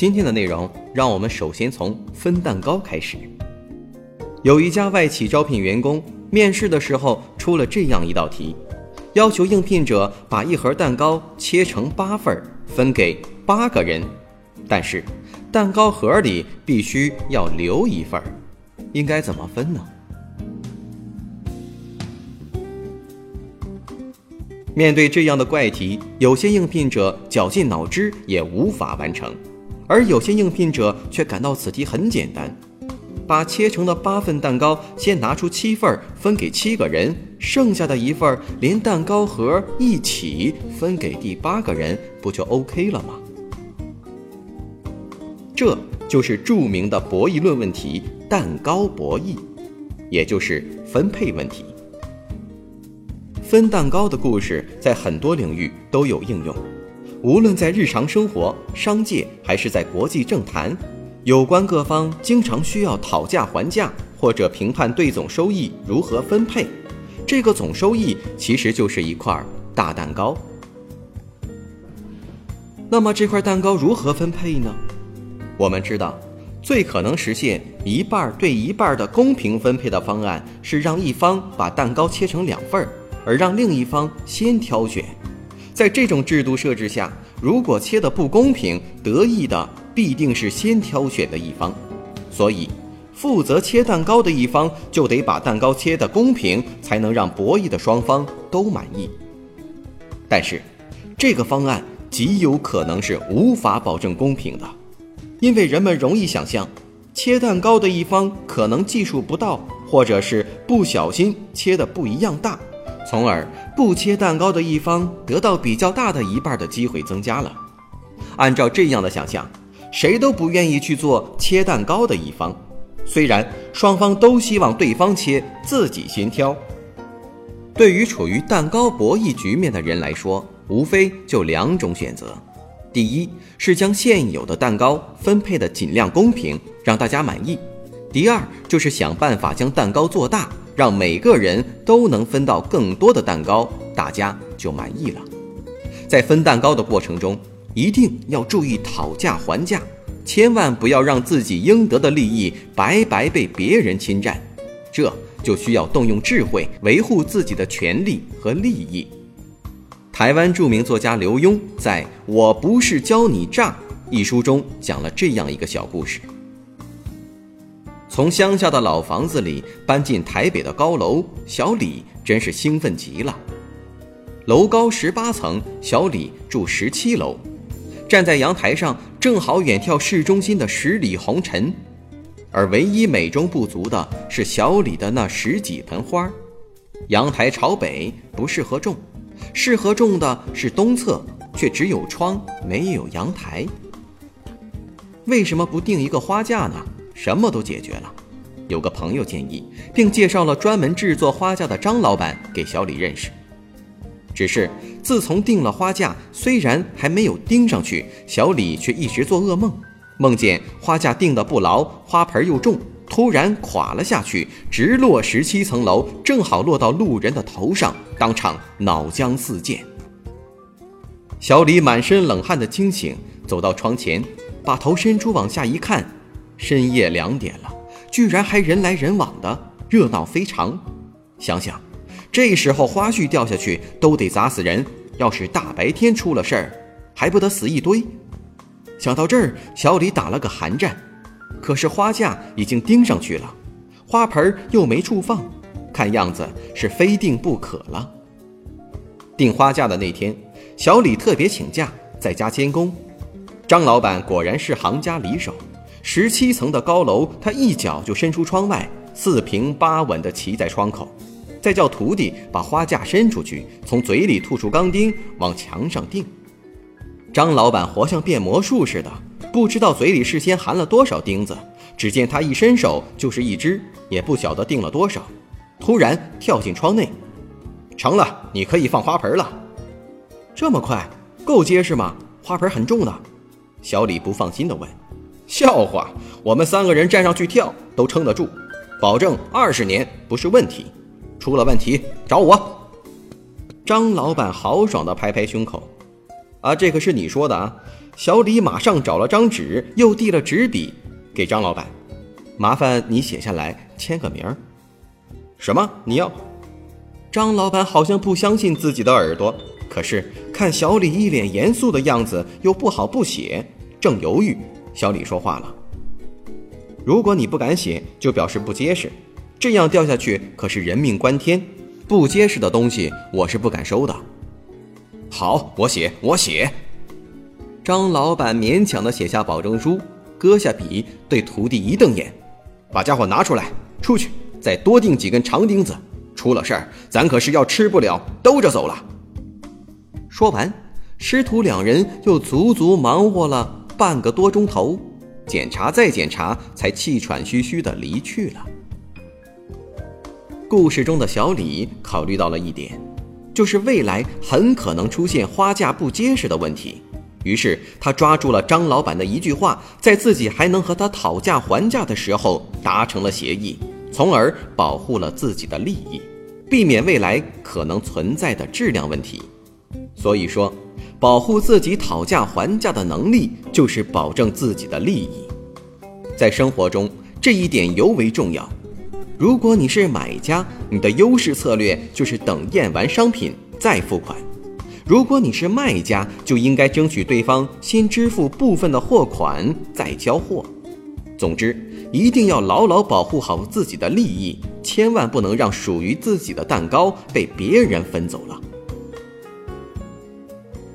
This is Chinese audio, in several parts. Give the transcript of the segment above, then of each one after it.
今天的内容，让我们首先从分蛋糕开始。有一家外企招聘员工，面试的时候出了这样一道题，要求应聘者把一盒蛋糕切成八份，分给八个人，但是蛋糕盒里必须要留一份，应该怎么分呢？面对这样的怪题，有些应聘者绞尽脑汁也无法完成。而有些应聘者却感到此题很简单，把切成的八份蛋糕先拿出七份分给七个人，剩下的一份连蛋糕盒一起分给第八个人，不就 OK 了吗？这就是著名的博弈论问题——蛋糕博弈，也就是分配问题。分蛋糕的故事在很多领域都有应用。无论在日常生活、商界还是在国际政坛，有关各方经常需要讨价还价或者评判对总收益如何分配。这个总收益其实就是一块大蛋糕。那么这块蛋糕如何分配呢？我们知道，最可能实现一半对一半的公平分配的方案是让一方把蛋糕切成两份儿，而让另一方先挑选。在这种制度设置下，如果切的不公平，得益的必定是先挑选的一方，所以负责切蛋糕的一方就得把蛋糕切得公平，才能让博弈的双方都满意。但是，这个方案极有可能是无法保证公平的，因为人们容易想象，切蛋糕的一方可能技术不到，或者是不小心切的不一样大。从而不切蛋糕的一方得到比较大的一半的机会增加了。按照这样的想象，谁都不愿意去做切蛋糕的一方。虽然双方都希望对方切，自己先挑。对于处于蛋糕博弈局面的人来说，无非就两种选择：第一是将现有的蛋糕分配的尽量公平，让大家满意；第二就是想办法将蛋糕做大。让每个人都能分到更多的蛋糕，大家就满意了。在分蛋糕的过程中，一定要注意讨价还价，千万不要让自己应得的利益白白被别人侵占。这就需要动用智慧维护自己的权利和利益。台湾著名作家刘墉在《我不是教你诈》一书中讲了这样一个小故事。从乡下的老房子里搬进台北的高楼，小李真是兴奋极了。楼高十八层，小李住十七楼，站在阳台上正好远眺市中心的十里红尘，而唯一美中不足的是小李的那十几盆花。阳台朝北，不适合种，适合种的是东侧，却只有窗没有阳台。为什么不定一个花架呢？什么都解决了。有个朋友建议，并介绍了专门制作花架的张老板给小李认识。只是自从订了花架，虽然还没有钉上去，小李却一直做噩梦，梦见花架钉得不牢，花盆又重，突然垮了下去，直落十七层楼，正好落到路人的头上，当场脑浆四溅。小李满身冷汗的惊醒，走到窗前，把头伸出往下一看。深夜两点了，居然还人来人往的，热闹非常。想想，这时候花絮掉下去都得砸死人，要是大白天出了事儿，还不得死一堆？想到这儿，小李打了个寒战。可是花架已经钉上去了，花盆又没处放，看样子是非订不可了。订花架的那天，小李特别请假在家监工。张老板果然是行家里手。十七层的高楼，他一脚就伸出窗外，四平八稳地骑在窗口。再叫徒弟把花架伸出去，从嘴里吐出钢钉往墙上钉。张老板活像变魔术似的，不知道嘴里事先含了多少钉子。只见他一伸手就是一只，也不晓得钉了多少。突然跳进窗内，成了，你可以放花盆了。这么快，够结实吗？花盆很重的。小李不放心地问。笑话，我们三个人站上去跳都撑得住，保证二十年不是问题。出了问题找我。张老板豪爽地拍拍胸口。啊，这可是你说的啊！小李马上找了张纸，又递了纸笔给张老板，麻烦你写下来，签个名儿。什么？你要？张老板好像不相信自己的耳朵，可是看小李一脸严肃的样子，又不好不写，正犹豫，小李说话了：“如果你不敢写，就表示不结实，这样掉下去可是人命关天，不结实的东西我是不敢收的。”好，我写，我写。张老板勉强的写下保证书，搁下笔，对徒弟一瞪眼：“把家伙拿出来，出去，再多钉几根长钉子。出了事儿，咱可是要吃不了兜着走了。”说完，师徒两人又足足忙活了半个多钟头，检查再检查，才气喘吁吁的离去了。故事中的小李考虑到了一点。就是未来很可能出现花架不结实的问题，于是他抓住了张老板的一句话，在自己还能和他讨价还价的时候达成了协议，从而保护了自己的利益，避免未来可能存在的质量问题。所以说，保护自己讨价还价的能力，就是保证自己的利益。在生活中，这一点尤为重要。如果你是买家，你的优势策略就是等验完商品再付款；如果你是卖家，就应该争取对方先支付部分的货款再交货。总之，一定要牢牢保护好自己的利益，千万不能让属于自己的蛋糕被别人分走了。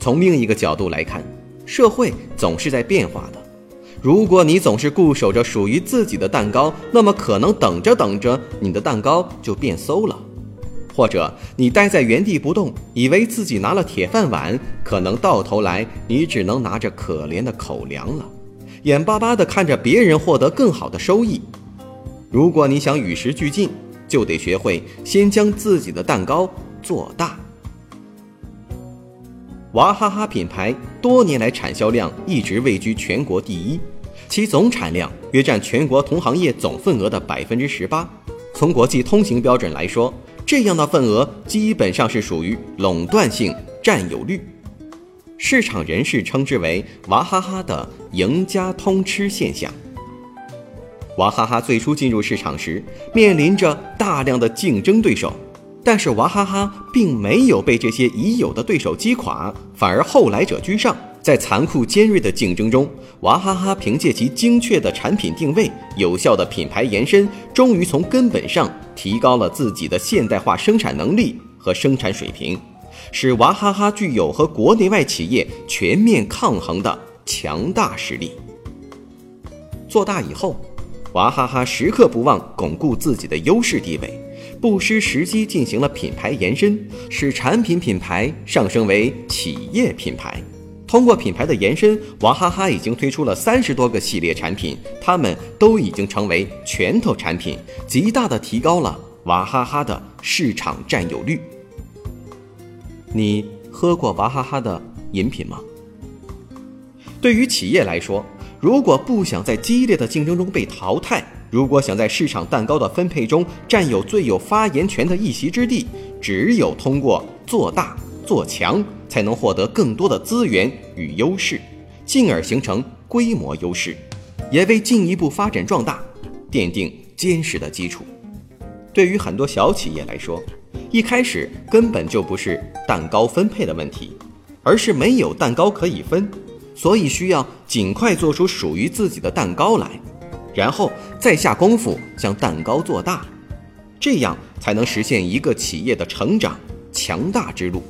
从另一个角度来看，社会总是在变化的。如果你总是固守着属于自己的蛋糕，那么可能等着等着，你的蛋糕就变馊了；或者你待在原地不动，以为自己拿了铁饭碗，可能到头来你只能拿着可怜的口粮了，眼巴巴地看着别人获得更好的收益。如果你想与时俱进，就得学会先将自己的蛋糕做大。娃哈哈品牌多年来产销量一直位居全国第一，其总产量约占全国同行业总份额的百分之十八。从国际通行标准来说，这样的份额基本上是属于垄断性占有率。市场人士称之为“娃哈哈的赢家通吃现象”。娃哈哈最初进入市场时，面临着大量的竞争对手。但是娃哈哈并没有被这些已有的对手击垮，反而后来者居上。在残酷尖锐的竞争中，娃哈哈凭借其精确的产品定位、有效的品牌延伸，终于从根本上提高了自己的现代化生产能力和生产水平，使娃哈哈具有和国内外企业全面抗衡的强大实力。做大以后，娃哈哈时刻不忘巩固自己的优势地位。不失时机进行了品牌延伸，使产品品牌上升为企业品牌。通过品牌的延伸，娃哈哈已经推出了三十多个系列产品，它们都已经成为拳头产品，极大的提高了娃哈哈的市场占有率。你喝过娃哈哈的饮品吗？对于企业来说，如果不想在激烈的竞争中被淘汰，如果想在市场蛋糕的分配中占有最有发言权的一席之地，只有通过做大做强，才能获得更多的资源与优势，进而形成规模优势，也为进一步发展壮大奠定坚实的基础。对于很多小企业来说，一开始根本就不是蛋糕分配的问题，而是没有蛋糕可以分，所以需要尽快做出属于自己的蛋糕来。然后再下功夫将蛋糕做大，这样才能实现一个企业的成长强大之路。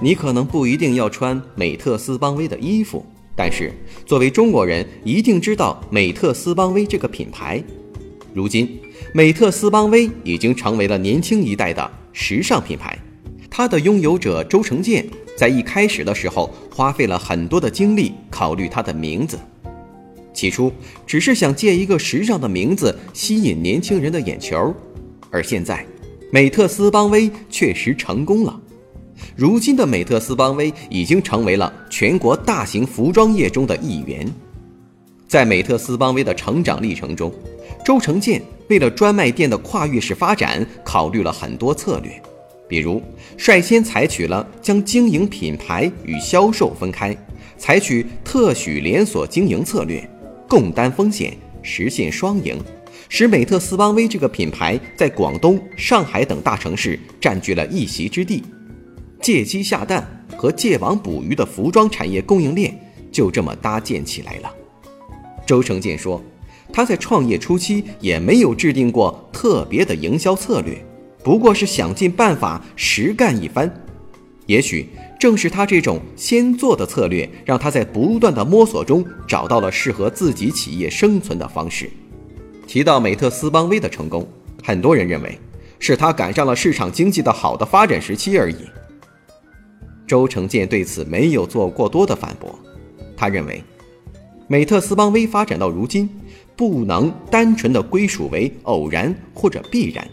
你可能不一定要穿美特斯邦威的衣服，但是作为中国人，一定知道美特斯邦威这个品牌。如今，美特斯邦威已经成为了年轻一代的时尚品牌。它的拥有者周成建在一开始的时候花费了很多的精力考虑它的名字，起初只是想借一个时尚的名字吸引年轻人的眼球，而现在，美特斯邦威确实成功了。如今的美特斯邦威已经成为了全国大型服装业中的一员。在美特斯邦威的成长历程中，周成建为了专卖店的跨越式发展，考虑了很多策略。比如，率先采取了将经营品牌与销售分开，采取特许连锁经营策略，共担风险，实现双赢，使美特斯邦威这个品牌在广东、上海等大城市占据了一席之地。借鸡下蛋和借网捕鱼的服装产业供应链就这么搭建起来了。周成建说，他在创业初期也没有制定过特别的营销策略。不过是想尽办法实干一番，也许正是他这种先做的策略，让他在不断的摸索中找到了适合自己企业生存的方式。提到美特斯邦威的成功，很多人认为是他赶上了市场经济的好的发展时期而已。周成建对此没有做过多的反驳，他认为，美特斯邦威发展到如今，不能单纯的归属为偶然或者必然。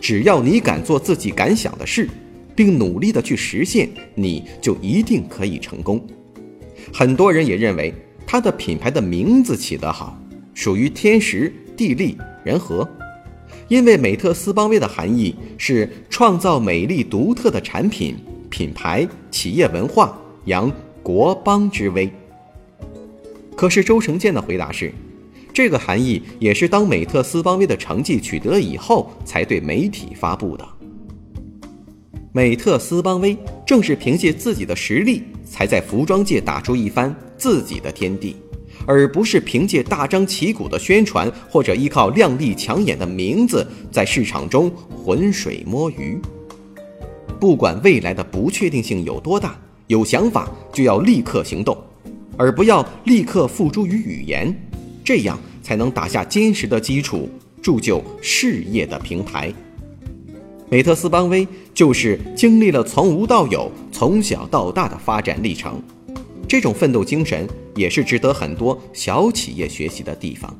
只要你敢做自己敢想的事，并努力的去实现，你就一定可以成功。很多人也认为他的品牌的名字起得好，属于天时地利人和。因为美特斯邦威的含义是创造美丽独特的产品、品牌、企业文化，扬国邦之威。可是周成建的回答是。这个含义也是当美特斯邦威的成绩取得以后才对媒体发布的。美特斯邦威正是凭借自己的实力，才在服装界打出一番自己的天地，而不是凭借大张旗鼓的宣传或者依靠靓丽抢眼的名字在市场中浑水摸鱼。不管未来的不确定性有多大，有想法就要立刻行动，而不要立刻付诸于语言。这样才能打下坚实的基础，铸就事业的平台。美特斯邦威就是经历了从无到有、从小到大的发展历程，这种奋斗精神也是值得很多小企业学习的地方。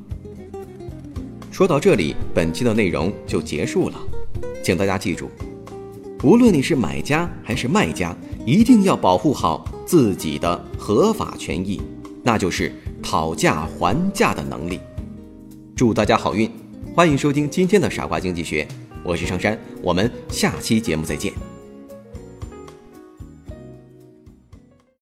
说到这里，本期的内容就结束了，请大家记住，无论你是买家还是卖家，一定要保护好自己的合法权益，那就是。讨价还价的能力，祝大家好运！欢迎收听今天的傻瓜经济学，我是上山，我们下期节目再见。